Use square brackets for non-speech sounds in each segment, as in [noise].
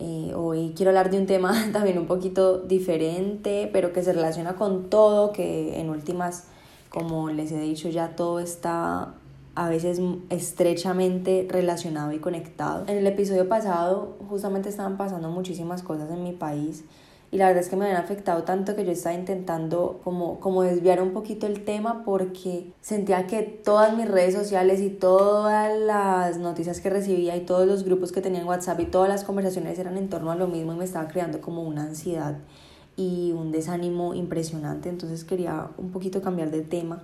Eh, hoy quiero hablar de un tema [laughs] también un poquito diferente, pero que se relaciona con todo, que en últimas, como les he dicho ya, todo está a veces estrechamente relacionado y conectado. En el episodio pasado justamente estaban pasando muchísimas cosas en mi país y la verdad es que me habían afectado tanto que yo estaba intentando como, como desviar un poquito el tema porque sentía que todas mis redes sociales y todas las noticias que recibía y todos los grupos que tenía en WhatsApp y todas las conversaciones eran en torno a lo mismo y me estaba creando como una ansiedad y un desánimo impresionante, entonces quería un poquito cambiar de tema.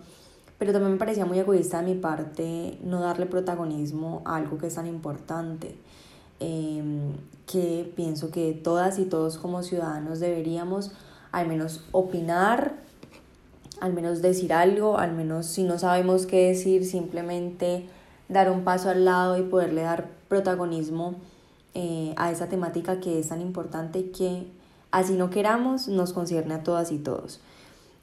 Pero también me parecía muy egoísta de mi parte no darle protagonismo a algo que es tan importante. Em, que pienso que todas y todos como ciudadanos deberíamos al menos opinar, al menos decir algo, al menos si no sabemos qué decir, simplemente dar un paso al lado y poderle dar protagonismo eh, a esa temática que es tan importante que así no queramos nos concierne a todas y todos.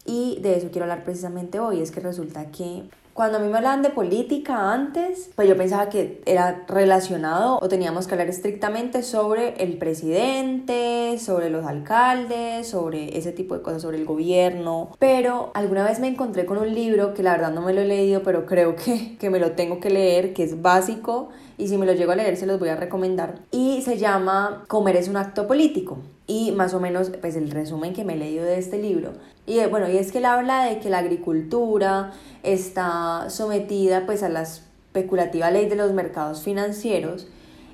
Y de eso quiero hablar precisamente hoy, es que resulta que cuando a mí me hablaban de política antes, pues yo pensaba que era relacionado o teníamos que hablar estrictamente sobre el presidente, sobre los alcaldes, sobre ese tipo de cosas, sobre el gobierno. Pero alguna vez me encontré con un libro que la verdad no me lo he leído, pero creo que, que me lo tengo que leer, que es básico y si me lo llego a leer se los voy a recomendar. Y se llama Comer es un acto político. Y más o menos, pues el resumen que me he leído de este libro y eh, bueno, y es que él habla de que la agricultura está sometida pues a la especulativa ley de los mercados financieros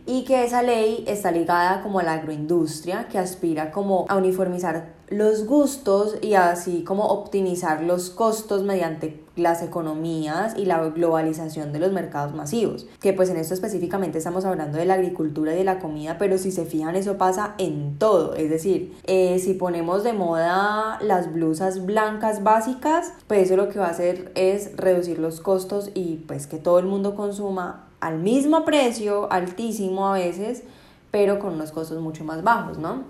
y que esa ley está ligada como a la agroindustria que aspira como a uniformizar los gustos y así como optimizar los costos mediante las economías y la globalización de los mercados masivos. Que pues en esto específicamente estamos hablando de la agricultura y de la comida, pero si se fijan eso pasa en todo. Es decir, eh, si ponemos de moda las blusas blancas básicas, pues eso lo que va a hacer es reducir los costos y pues que todo el mundo consuma al mismo precio, altísimo a veces, pero con unos costos mucho más bajos, ¿no?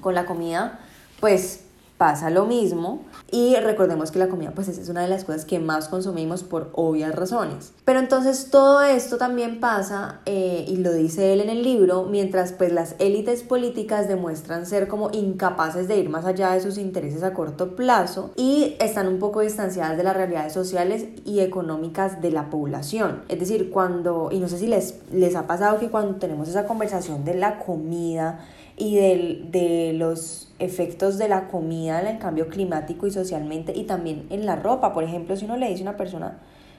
Con la comida pues pasa lo mismo y recordemos que la comida pues es una de las cosas que más consumimos por obvias razones. Pero entonces todo esto también pasa eh, y lo dice él en el libro mientras pues las élites políticas demuestran ser como incapaces de ir más allá de sus intereses a corto plazo y están un poco distanciadas de las realidades sociales y económicas de la población. Es decir, cuando, y no sé si les, les ha pasado que cuando tenemos esa conversación de la comida, y de los efectos de la comida en el cambio climático y socialmente y también en la ropa. Por ejemplo, si uno le dice a una persona,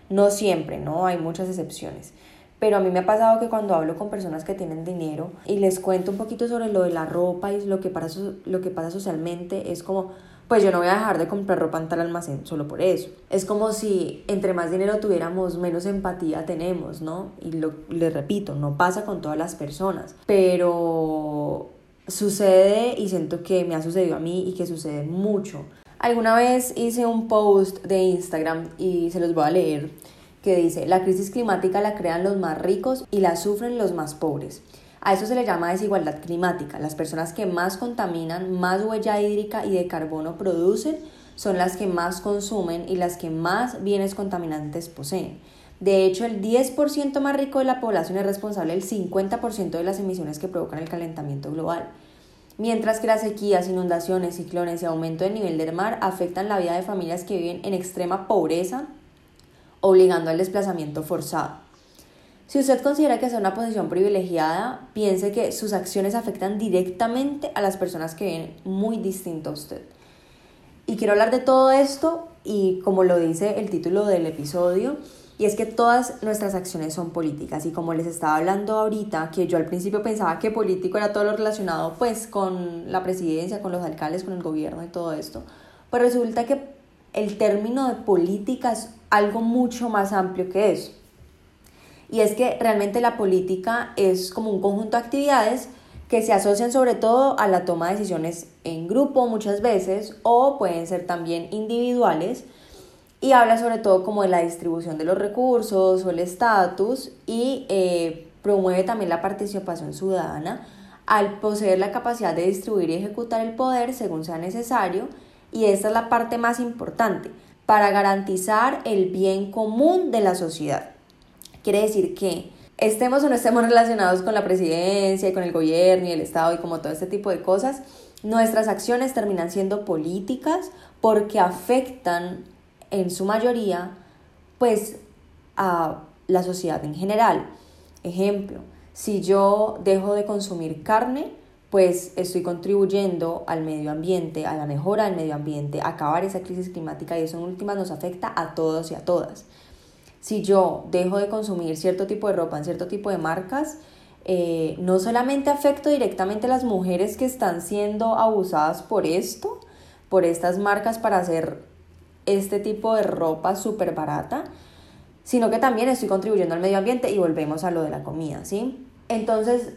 no siempre, ¿no? Hay muchas excepciones. Pero a mí me ha pasado que cuando hablo con personas que tienen dinero y les cuento un poquito sobre lo de la ropa y lo que pasa, lo que pasa socialmente, es como, pues yo no voy a dejar de comprar ropa en tal almacén solo por eso. Es como si entre más dinero tuviéramos, menos empatía tenemos, ¿no? Y lo, les repito, no pasa con todas las personas, pero sucede y siento que me ha sucedido a mí y que sucede mucho. Alguna vez hice un post de Instagram y se los voy a leer que dice, la crisis climática la crean los más ricos y la sufren los más pobres. A eso se le llama desigualdad climática. Las personas que más contaminan, más huella hídrica y de carbono producen son las que más consumen y las que más bienes contaminantes poseen. De hecho, el 10% más rico de la población es responsable del 50% de las emisiones que provocan el calentamiento global. Mientras que las sequías, inundaciones, ciclones y aumento del nivel del mar afectan la vida de familias que viven en extrema pobreza, obligando al desplazamiento forzado. Si usted considera que es una posición privilegiada, piense que sus acciones afectan directamente a las personas que viven muy distinto a usted. Y quiero hablar de todo esto y como lo dice el título del episodio, y es que todas nuestras acciones son políticas y como les estaba hablando ahorita, que yo al principio pensaba que político era todo lo relacionado pues con la presidencia, con los alcaldes, con el gobierno y todo esto, pues resulta que el término de política es algo mucho más amplio que eso. Y es que realmente la política es como un conjunto de actividades que se asocian sobre todo a la toma de decisiones en grupo muchas veces o pueden ser también individuales y habla sobre todo como de la distribución de los recursos o el estatus y eh, promueve también la participación ciudadana al poseer la capacidad de distribuir y ejecutar el poder según sea necesario y esta es la parte más importante para garantizar el bien común de la sociedad. Quiere decir que estemos o no estemos relacionados con la presidencia y con el gobierno y el Estado y como todo este tipo de cosas, nuestras acciones terminan siendo políticas porque afectan en su mayoría, pues a la sociedad en general. Ejemplo, si yo dejo de consumir carne, pues estoy contribuyendo al medio ambiente, a la mejora del medio ambiente, a acabar esa crisis climática y eso en últimas nos afecta a todos y a todas. Si yo dejo de consumir cierto tipo de ropa en cierto tipo de marcas, eh, no solamente afecto directamente a las mujeres que están siendo abusadas por esto, por estas marcas para hacer este tipo de ropa súper barata, sino que también estoy contribuyendo al medio ambiente y volvemos a lo de la comida, ¿sí? Entonces,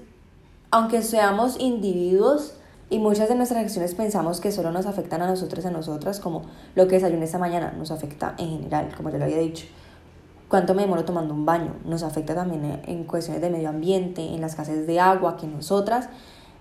aunque seamos individuos y muchas de nuestras acciones pensamos que solo nos afectan a nosotros y a nosotras, como lo que desayuné esta mañana, nos afecta en general, como ya lo había dicho. ¿Cuánto me demoro tomando un baño? Nos afecta también en cuestiones de medio ambiente, en las escasez de agua que nosotras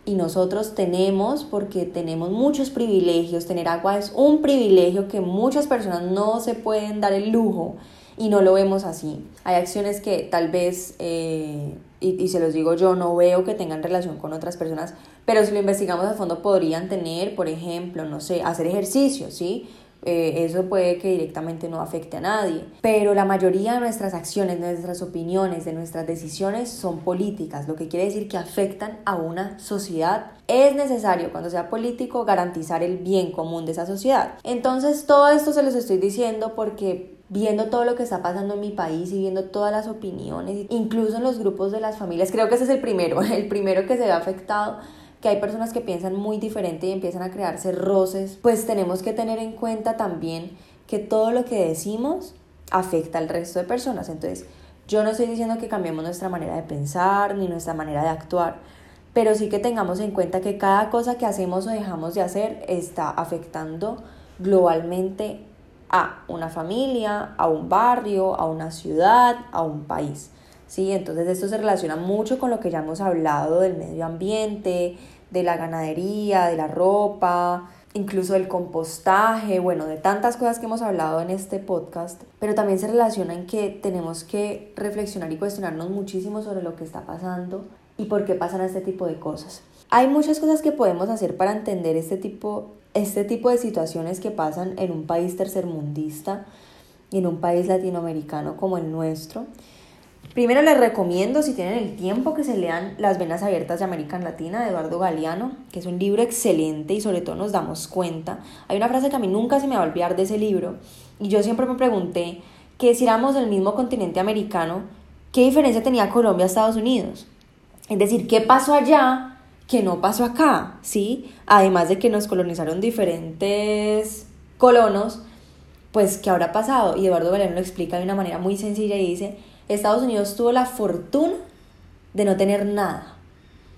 y nosotros tenemos porque tenemos muchos privilegios. Tener agua es un privilegio que muchas personas no se pueden dar el lujo y no lo vemos así. Hay acciones que tal vez, eh, y, y, se los digo yo, no veo que tengan relación con otras personas, pero si lo investigamos a fondo podrían tener, por ejemplo, no sé, hacer ejercicio, ¿sí? Eh, eso puede que directamente no afecte a nadie. Pero la mayoría de nuestras acciones, de nuestras opiniones, de nuestras decisiones son políticas, lo que quiere decir que afectan a una sociedad. Es necesario cuando sea político garantizar el bien común de esa sociedad. Entonces todo esto se los estoy diciendo porque viendo todo lo que está pasando en mi país y viendo todas las opiniones, incluso en los grupos de las familias, creo que ese es el primero, [laughs] el primero que se ve afectado que hay personas que piensan muy diferente y empiezan a crearse roces, pues tenemos que tener en cuenta también que todo lo que decimos afecta al resto de personas. Entonces, yo no estoy diciendo que cambiemos nuestra manera de pensar ni nuestra manera de actuar, pero sí que tengamos en cuenta que cada cosa que hacemos o dejamos de hacer está afectando globalmente a una familia, a un barrio, a una ciudad, a un país. ¿Sí? Entonces esto se relaciona mucho con lo que ya hemos hablado del medio ambiente, de la ganadería, de la ropa, incluso del compostaje, bueno, de tantas cosas que hemos hablado en este podcast, pero también se relaciona en que tenemos que reflexionar y cuestionarnos muchísimo sobre lo que está pasando y por qué pasan este tipo de cosas. Hay muchas cosas que podemos hacer para entender este tipo, este tipo de situaciones que pasan en un país tercermundista y en un país latinoamericano como el nuestro. Primero les recomiendo, si tienen el tiempo, que se lean Las Venas Abiertas de América Latina de Eduardo Galeano, que es un libro excelente y sobre todo nos damos cuenta. Hay una frase que a mí nunca se me va a olvidar de ese libro y yo siempre me pregunté que si éramos del mismo continente americano, ¿qué diferencia tenía Colombia a Estados Unidos? Es decir, ¿qué pasó allá que no pasó acá? ¿Sí? Además de que nos colonizaron diferentes colonos, pues ¿qué habrá pasado? Y Eduardo Galeano lo explica de una manera muy sencilla y dice Estados Unidos tuvo la fortuna de no tener nada.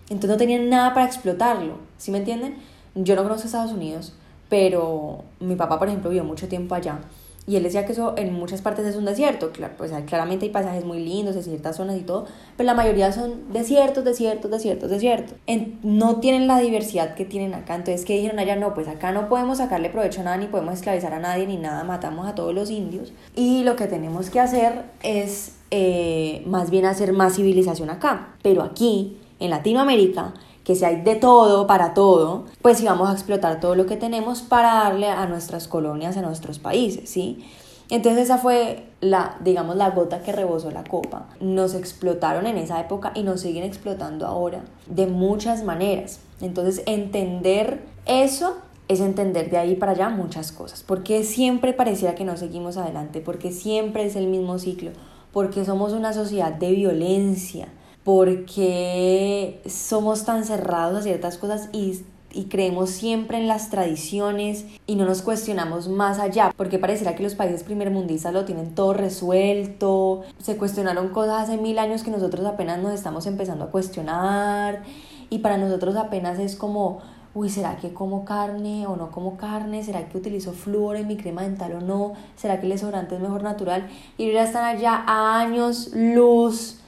Entonces no tenían nada para explotarlo. ¿Sí me entienden? Yo no conozco Estados Unidos, pero mi papá, por ejemplo, vivió mucho tiempo allá. Y él decía que eso en muchas partes es un desierto. Claro, pues claramente hay pasajes muy lindos en ciertas zonas y todo, pero la mayoría son desiertos, desiertos, desiertos, desiertos. no tienen la diversidad que tienen acá. Entonces, ¿qué dijeron allá? No, pues acá no podemos sacarle provecho a nada, ni podemos esclavizar a nadie, ni nada, matamos a todos los indios. Y lo que tenemos que hacer es eh, más bien hacer más civilización acá. Pero aquí, en Latinoamérica, que si hay de todo para todo, pues si vamos a explotar todo lo que tenemos para darle a nuestras colonias, a nuestros países, ¿sí? Entonces esa fue la, digamos, la gota que rebosó la copa. Nos explotaron en esa época y nos siguen explotando ahora de muchas maneras. Entonces entender eso es entender de ahí para allá muchas cosas. Porque siempre pareciera que no seguimos adelante, porque siempre es el mismo ciclo, porque somos una sociedad de violencia, porque somos tan cerrados a ciertas cosas y, creemos siempre en las tradiciones y no nos cuestionamos más allá, porque pareciera que los países primermundistas lo tienen todo resuelto, se cuestionaron cosas hace mil años que nosotros apenas nos estamos empezando a cuestionar y para nosotros apenas es como, uy, ¿será que como carne o no como carne? ¿Será que utilizo flúor en mi crema dental o no? ¿Será que el desodorante es mejor natural? Y ya están allá a años luz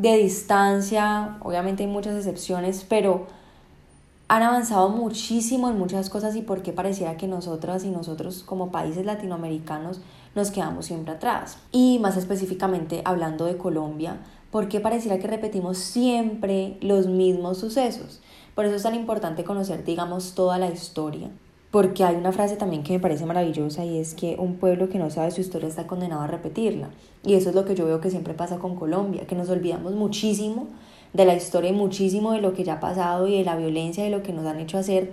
de distancia, obviamente hay muchas excepciones, pero han avanzado muchísimo en muchas cosas y por qué pareciera que nosotras y nosotros como países latinoamericanos nos quedamos siempre atrás. Y más específicamente hablando de Colombia, ¿por qué pareciera que repetimos siempre los mismos sucesos? Por eso es tan importante conocer, digamos, toda la historia. Porque hay una frase también que me parece maravillosa y es que un pueblo que no sabe su historia está condenado a repetirla. Y eso es lo que yo veo que siempre pasa con Colombia, que nos olvidamos muchísimo de la historia y muchísimo de lo que ya ha pasado y de la violencia y de lo que nos han hecho hacer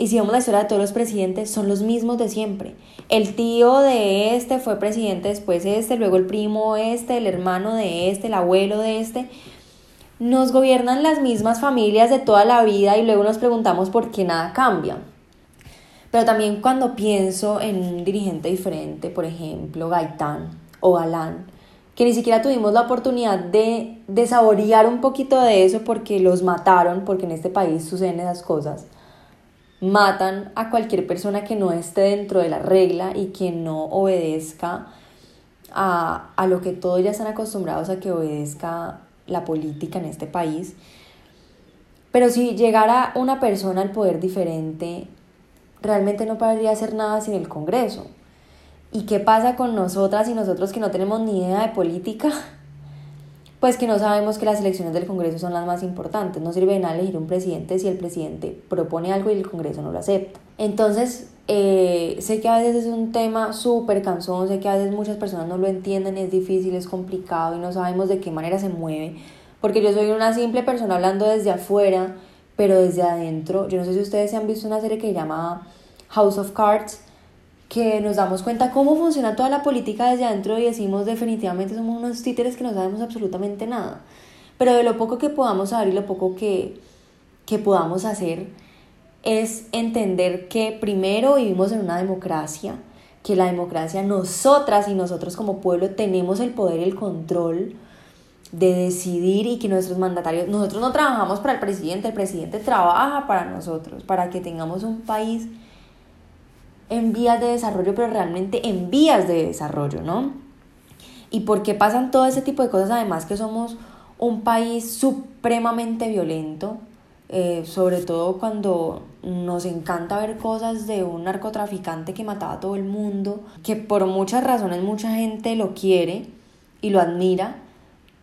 y si vemos la historia de todos los presidentes, son los mismos de siempre. El tío de este fue presidente después este, luego el primo este, el hermano de este, el abuelo de este. Nos gobiernan las mismas familias de toda la vida y luego nos preguntamos por qué nada cambia. Pero también cuando pienso en un dirigente diferente, por ejemplo, Gaitán o Galán, que ni siquiera tuvimos la oportunidad de, de saborear un poquito de eso porque los mataron, porque en este país suceden esas cosas matan a cualquier persona que no esté dentro de la regla y que no obedezca a, a lo que todos ya están acostumbrados a que obedezca la política en este país. Pero si llegara una persona al poder diferente, realmente no podría hacer nada sin el Congreso. ¿Y qué pasa con nosotras y nosotros que no tenemos ni idea de política? [laughs] pues que no sabemos que las elecciones del Congreso son las más importantes. No sirve de nada elegir un presidente si el presidente propone algo y el Congreso no lo acepta. Entonces, eh, sé que a veces es un tema súper cansón, sé que a veces muchas personas no lo entienden, es difícil, es complicado y no sabemos de qué manera se mueve. Porque yo soy una simple persona hablando desde afuera, pero desde adentro. Yo no sé si ustedes se han visto una serie que se llama House of Cards que nos damos cuenta cómo funciona toda la política desde adentro y decimos definitivamente somos unos títeres que no sabemos absolutamente nada. Pero de lo poco que podamos saber y lo poco que, que podamos hacer es entender que primero vivimos en una democracia, que la democracia nosotras y nosotros como pueblo tenemos el poder y el control de decidir y que nuestros mandatarios, nosotros no trabajamos para el presidente, el presidente trabaja para nosotros, para que tengamos un país en vías de desarrollo, pero realmente en vías de desarrollo, ¿no? ¿Y por qué pasan todo ese tipo de cosas? Además que somos un país supremamente violento, eh, sobre todo cuando nos encanta ver cosas de un narcotraficante que mataba a todo el mundo, que por muchas razones mucha gente lo quiere y lo admira,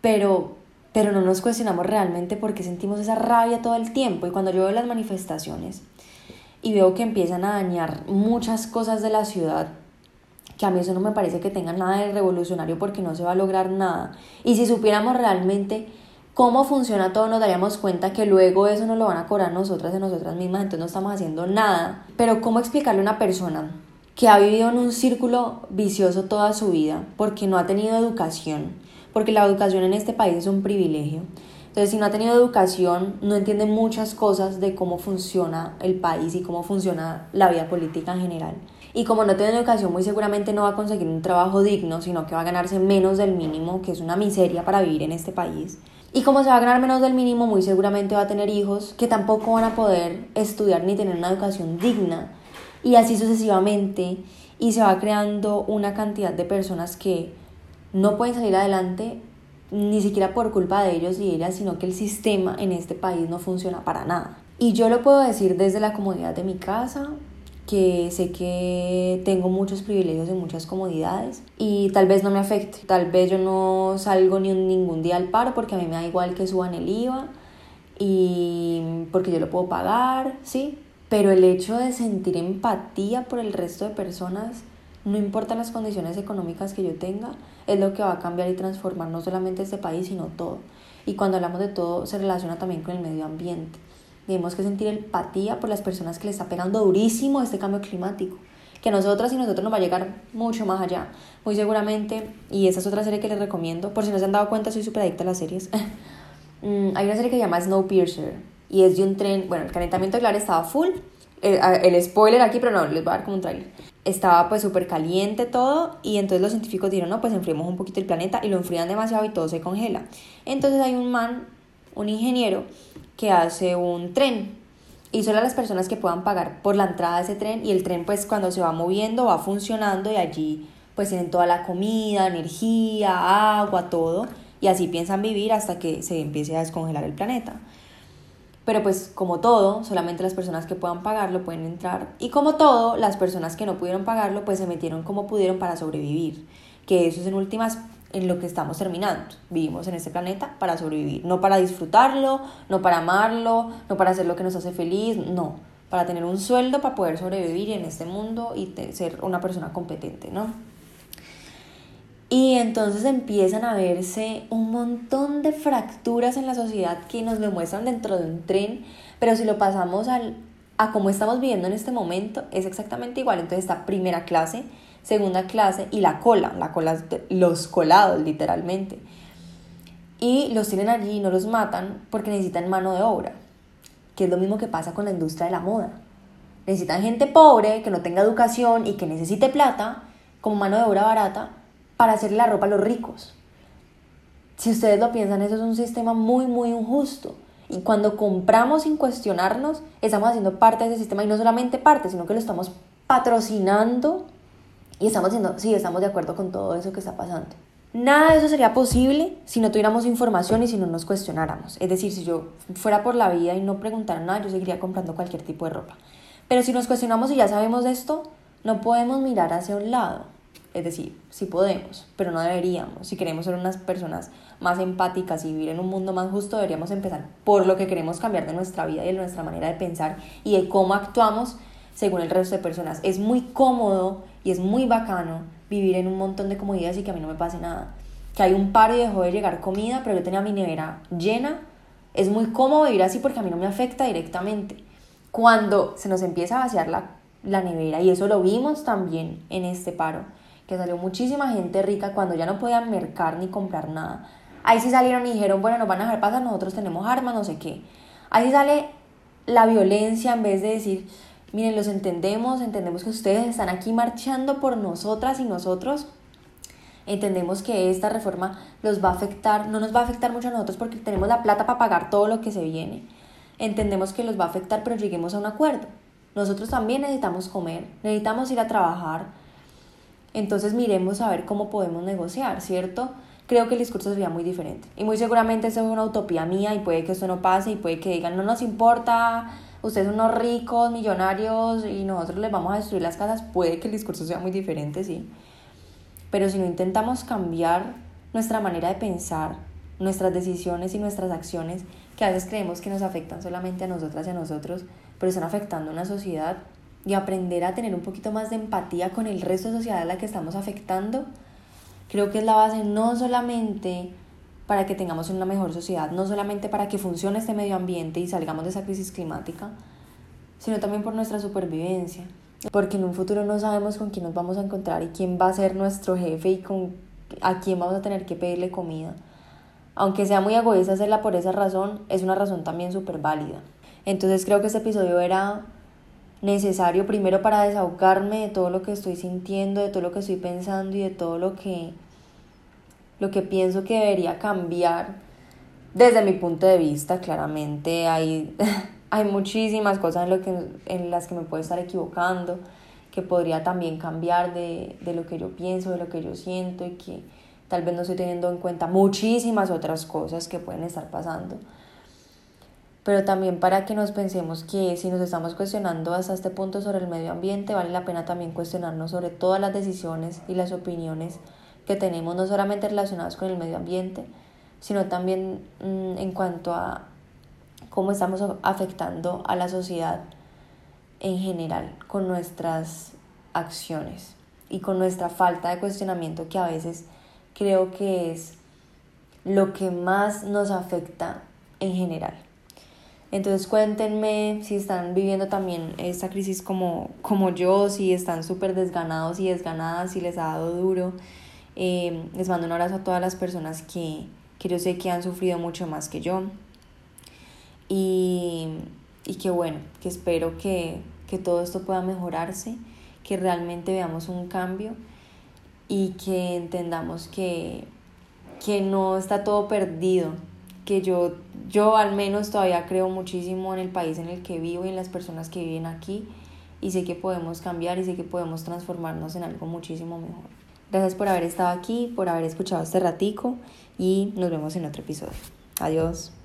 pero, pero no nos cuestionamos realmente por qué sentimos esa rabia todo el tiempo. Y cuando yo veo las manifestaciones, y veo que empiezan a dañar muchas cosas de la ciudad, que a mí eso no me parece que tenga nada de revolucionario porque no se va a lograr nada. Y si supiéramos realmente cómo funciona todo, nos daríamos cuenta que luego eso nos lo van a cobrar nosotras de nosotras mismas, entonces no estamos haciendo nada. Pero ¿cómo explicarle a una persona que ha vivido en un círculo vicioso toda su vida porque no ha tenido educación? Porque la educación en este país es un privilegio entonces, si no ha tenido educación, no entiende muchas cosas de cómo funciona el país y cómo funciona la vida política en general. Y como no tiene educación, muy seguramente no va a conseguir un trabajo digno, sino que va a ganarse menos del mínimo, que es una miseria para vivir en este país. Y como se va a ganar menos del mínimo, muy seguramente va a tener hijos que tampoco van a poder estudiar ni tener una educación digna. Y así sucesivamente. Y se va creando una cantidad de personas que no pueden salir adelante ni siquiera por culpa de ellos y ellas, sino que el sistema en este país no funciona para nada. Y yo lo puedo decir desde la comodidad de mi casa, que sé que tengo muchos privilegios y muchas comodidades y tal vez no me afecte. Tal vez yo no salgo ni un, ningún día al paro porque a mí me da igual que suban el IVA y porque yo lo puedo pagar, ¿sí? Pero el hecho de sentir empatía por el resto de personas no importa las condiciones económicas que yo tenga, es lo que va a cambiar y transformar no solamente este país, sino todo. Y cuando hablamos de todo, se relaciona también con el medio ambiente. Tenemos que sentir empatía por las personas que le está pegando durísimo este cambio climático, que a nosotras y nosotros nos va a llegar mucho más allá. Muy seguramente, y esa es otra serie que les recomiendo, por si no se han dado cuenta, soy súper adicta a las series. [laughs] Mm, hay una serie que se llama Snowpiercer, y es de un tren, bueno, el calentamiento claro estaba full, el, el spoiler aquí, pero no, les voy a dar como un trailer estaba pues súper caliente todo y entonces los científicos dijeron, no, pues enfriemos un poquito el planeta y lo enfrían demasiado y todo se congela. Entonces hay un man, un ingeniero que hace un tren y solo las personas que puedan pagar por la entrada de ese tren y el tren pues cuando se va moviendo va funcionando y allí pues tienen toda la comida, energía, agua, todo y así piensan vivir hasta que se empiece a descongelar el planeta. Pero pues como todo, solamente las personas que puedan pagarlo pueden entrar y como todo, las personas que no pudieron pagarlo pues se metieron como pudieron para sobrevivir, que eso es en últimas en lo que estamos terminando. Vivimos en este planeta para sobrevivir, no para disfrutarlo, no para amarlo, no para hacer lo que nos hace feliz, no, para tener un sueldo para poder sobrevivir en este mundo y ser una persona competente, ¿no? Y entonces empiezan a verse un montón de fracturas en la sociedad que nos demuestran dentro de un tren, pero si lo pasamos al, a cómo estamos viviendo en este momento, es exactamente igual. Entonces está primera clase, segunda clase y la cola, la cola, los colados literalmente. Y los tienen allí y no los matan porque necesitan mano de obra, que es lo mismo que pasa con la industria de la moda. Necesitan gente pobre, que no tenga educación y que necesite plata como mano de obra barata para hacer la ropa a los ricos. Si ustedes lo piensan, eso es un sistema muy, muy injusto. Y cuando compramos sin cuestionarnos, estamos haciendo parte de ese sistema y no solamente parte, sino que lo estamos patrocinando y estamos diciendo, sí, estamos de acuerdo con todo eso que está pasando. Nada de eso sería posible si no tuviéramos información y si no nos cuestionáramos. Es decir, si yo fuera por la vida y no preguntara nada, yo seguiría comprando cualquier tipo de ropa. Pero si nos cuestionamos y ya sabemos de esto, no podemos mirar hacia un lado. Es decir, sí podemos, pero no deberíamos. Si queremos ser unas personas más empáticas y vivir en un mundo más justo, deberíamos empezar por lo que queremos cambiar de nuestra vida y de nuestra manera de pensar y de cómo actuamos según el resto de personas. Es muy cómodo y es muy bacano vivir en un montón de comodidades y que a mí no me pase nada. Que hay un par y dejó de llegar comida, pero yo tenía mi nevera llena. Es muy cómodo vivir así porque a mí no me afecta directamente. Cuando se nos empieza a vaciar la, la nevera, y eso lo vimos también en este paro, que salió muchísima gente rica cuando ya no podían mercar ni comprar nada. Ahí sí salieron y dijeron, bueno, nos van a dejar pasar, nosotros tenemos armas, no sé qué. Ahí sí sale la violencia en vez de decir, miren, los entendemos, entendemos que ustedes están aquí marchando por nosotras y nosotros. Entendemos que esta reforma los va a afectar, no nos va a afectar mucho a nosotros porque tenemos la plata para pagar todo lo que se viene. Entendemos que los va a afectar, pero lleguemos a un acuerdo. Nosotros también necesitamos comer, necesitamos ir a trabajar. Entonces miremos a ver cómo podemos negociar, ¿cierto? Creo que el discurso sería muy diferente. Y muy seguramente eso es una utopía mía y puede que esto no pase y puede que digan, no nos importa, ustedes son unos ricos, millonarios y nosotros les vamos a destruir las casas, puede que el discurso sea muy diferente, sí. Pero si no intentamos cambiar nuestra manera de pensar, nuestras decisiones y nuestras acciones, que a veces creemos que nos afectan solamente a nosotras y a nosotros, pero están afectando a una sociedad, y aprender a tener un poquito más de empatía con el resto de sociedad a la que estamos afectando, creo que es la base no solamente para que tengamos una mejor sociedad, no solamente para que funcione este medio ambiente y salgamos de esa crisis climática, sino también por nuestra supervivencia. Porque en un futuro no sabemos con quién nos vamos a encontrar y quién va a ser nuestro jefe y con a quién vamos a tener que pedirle comida. Aunque sea muy egoísta hacerla por esa razón, es una razón también súper válida. Entonces creo que este episodio era necesario primero para desahogarme de todo lo que estoy sintiendo, de todo lo que estoy pensando y de todo lo que lo que pienso que debería cambiar desde mi punto de vista, claramente hay, [laughs] hay muchísimas cosas en, lo que, en las que me puedo estar equivocando, que podría también cambiar de, de lo que yo pienso, de lo que yo siento y que tal vez no estoy teniendo en cuenta muchísimas otras cosas que pueden estar pasando. Pero también para que nos pensemos que si nos estamos cuestionando hasta este punto sobre el medio ambiente, vale la pena también cuestionarnos sobre todas las decisiones y las opiniones que tenemos, no solamente relacionados con el medio ambiente, sino también mm, en cuanto a cómo estamos afectando a la sociedad en general con nuestras acciones y con nuestra falta de cuestionamiento que a veces creo que es lo que más nos afecta en general. Entonces cuéntenme si están viviendo también esta crisis como, como yo, si están súper desganados y desganadas, si les ha dado duro, Em, les mando un abrazo a todas las personas que, que yo sé que han sufrido mucho más que yo. Y, y que bueno, que espero que, que todo esto pueda mejorarse, que realmente veamos un cambio y que entendamos que, que no está todo perdido, que yo, yo al menos todavía creo muchísimo en el país en el que vivo y en las personas que viven aquí y sé que podemos cambiar y sé que podemos transformarnos en algo muchísimo mejor. Gracias por haber estado aquí, por haber escuchado este ratico y nos vemos en otro episodio. Adiós.